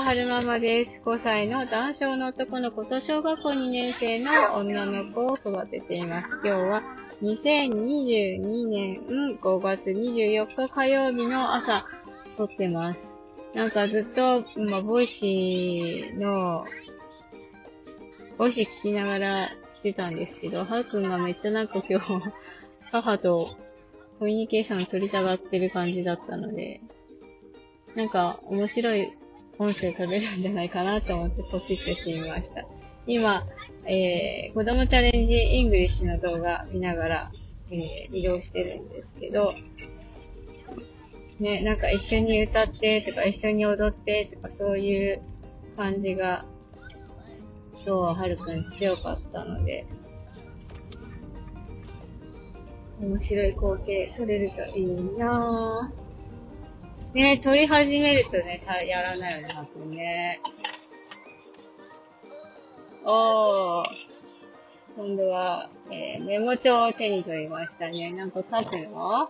は春ママです。5歳の男性の男の子と小学校2年生の女の子を育てています。今日は2022年5月24日火曜日の朝撮ってます。なんかずっと、まあ、ボイシーの、ボイシー聞きながらしてたんですけど、はるくんがめっちゃなんか今日、母とコミュニケーション取りたがってる感じだったので、なんか面白い音声取れるんじゃないかなと思ってポチッとしてみました。今、えー、子供チャレンジイングリッシュの動画見ながら、えー、移動してるんですけど、ね、なんか一緒に歌ってとか一緒に踊ってとかそういう感じが、今日ははるくん強かったので、面白い光景撮れるといいなぁ。ね撮り始めるとね、やらないよね、はくんね。おー。今度は、えー、メモ帳を手に取りましたね。なんか書くの？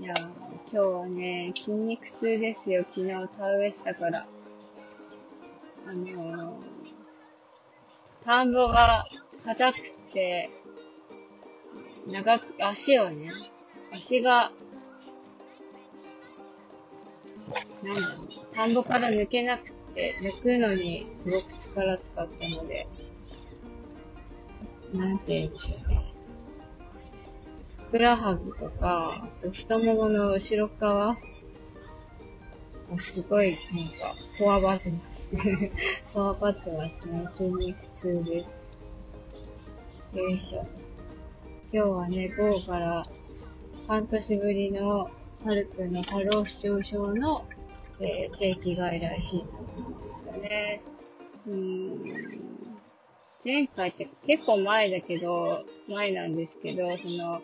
いやー、今日はね、筋肉痛ですよ。昨日田植えしたから。あのー、田んぼが硬くて、長く、足をね、足が、なんだろう、田んぼから抜けなくて、抜くのにすごく力使ったので、なんて言うんでしょうね。ふくらはぎとか、太ももの後ろ側すごい、なんか、こわばってます。こわばってますね。筋肉痛です。よいしょ。今日はね、午後から半年ぶりのはるくんの過労死症症の、えー、定期外来診察なんですよね。うん。前回って結構前だけど、前なんですけど、その、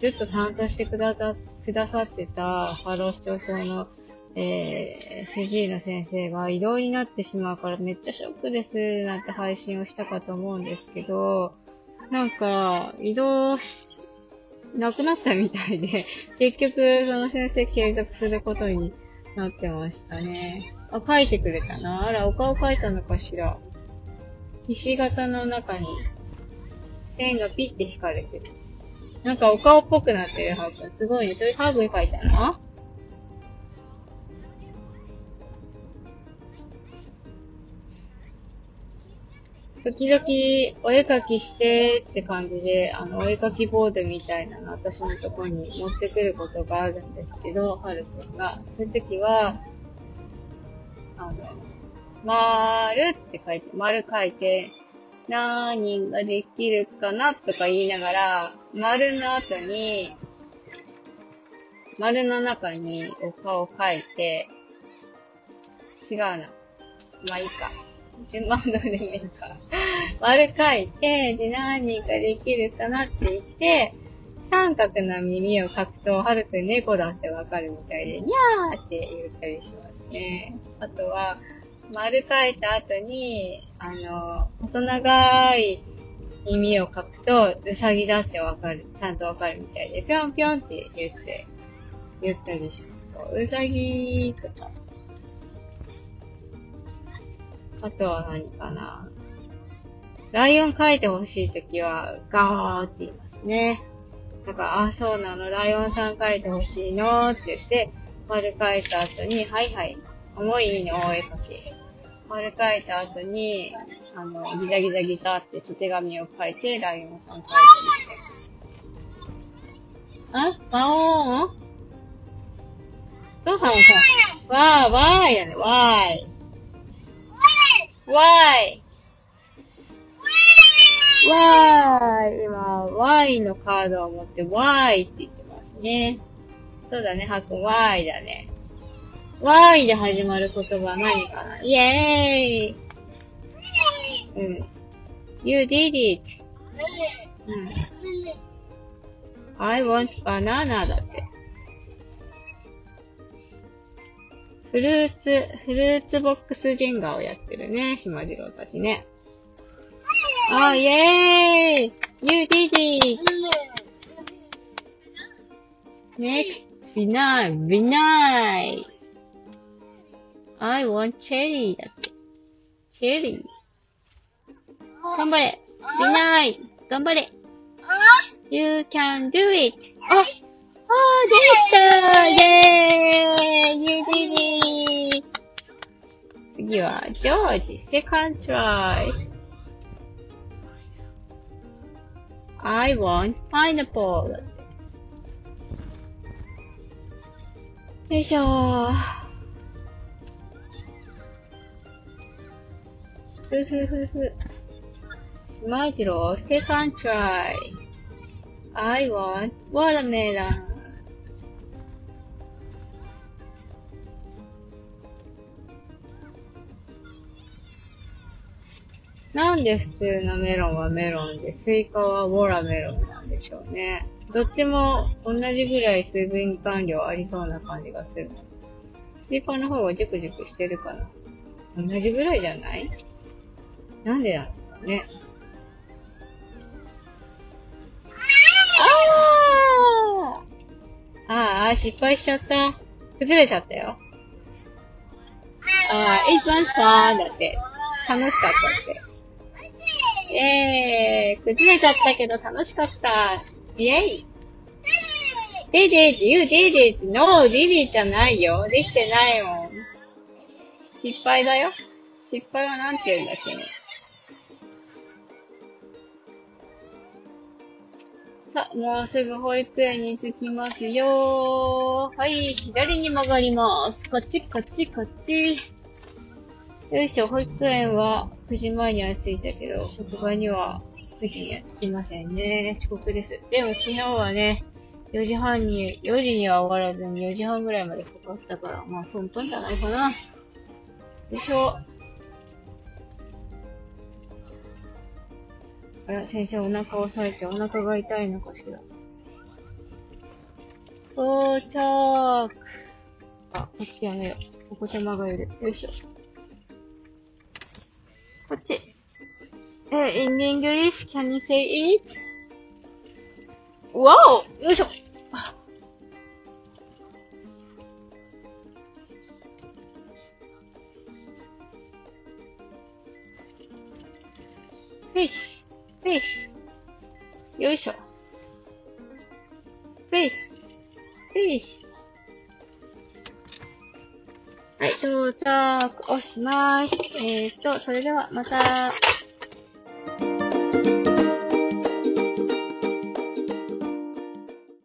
ずっと担当してくださくださってた過労死症症の、えー、主治医の先生が異動になってしまうからめっちゃショックですなんて配信をしたかと思うんですけど、なんか、移動なくなったみたいで、結局、その先生継続することになってましたね。あ、書いてくれたな。あら、お顔書いたのかしら。ひし形の中に、線がピッて引かれてる。なんかお顔っぽくなってるハーブ。すごいね。それハーブに書いたの？時々お絵描きしてって感じで、あの、お絵描きボードみたいなの私のとこに持ってくることがあるんですけど、はるくんが。そういう時は、あの、まーるって書いて、丸書いて、何ができるかなとか言いながら、丸の後に、丸の中にお顔描いて、違うな。まあいいか。順番通りでもいいか。丸書いて、で、何ができるかなって言って、三角の耳を描くと、はるくん猫だってわかるみたいで、にゃーって言ったりしますね。あとは、丸書いた後に、あの、細長い耳を描くと、うさぎだってわかる、ちゃんとわかるみたいで、ぴょんぴょんって言って、言ったりします。うさぎとか。あとは何かな。ライオン描いてほしいときは、ガーって言いますね。だから、あ、そうなの、ライオンさん描いてほしいのって言って、丸描いた後に、はいはい、重いのお絵描き。丸描いた後に、あの、ギザギザギザって手紙を書いて、ライオンさん描いたりして。あワオーン？父さんもさ、わー、わーやね、わーい。わーい。わーい。今、わーいのカードを持って、わーいって言ってますね。そうだね、はくん、わーいだね。わーいで始まる言葉は何かな？イェーイうん。You did it. うん。I want banana だって。フルーツ、フルーツボックスジェンガをやってるね、島次郎たちね。あ、イェーイ !You did it! Next, deny, deny. I want cherry だって。cherry. 頑張れ !deny! 頑張れ !You can do it! ああー、できたイェーイ !You did it! 次はジョージ、セカンドライ。I want pineapple. よいしょー。ふふふふ。スマジロー、セカンドライ。I want watermelon. なんで普通のメロンはメロンで、スイカは watermelon なんでしょうね。どっちも同じぐらい水分含量ありそうな感じがする。スイカの方がジュクジュクしてるかな。同じぐらいじゃない？なんでなんですかね。あーあー、失敗しちゃった。崩れちゃったよ。あー、it was fun だって。楽しかったって。えー、崩れちゃったけど楽しかった。イェイ !did it, you did it, no, did it じゃないよ。できてないもん。失敗だよ。失敗はなんて言うんだっけね。さ、もうすぐ保育園に着きますよーはい、左に曲がります。こっち、こっち、こっち。よいしょ、保育園は9時前には着いたけど、職場には9時には着きませんね。遅刻です。でも昨日はね、4時半に、4時には終わらずに4時半ぐらいまでかかったから、まあトントンじゃないかな。よいしょ。あら、先生お腹を押さえてお腹が痛いのかしら。到着。あ、こっちやめよう。ここ手間がいる。よいしょ。え、in English, can you say it? わおよいしょフィッシュ、フィッシュ。よいしょ。フィッシュ、フィッシュ。はい、到着、おしまい。えーと、それではまた。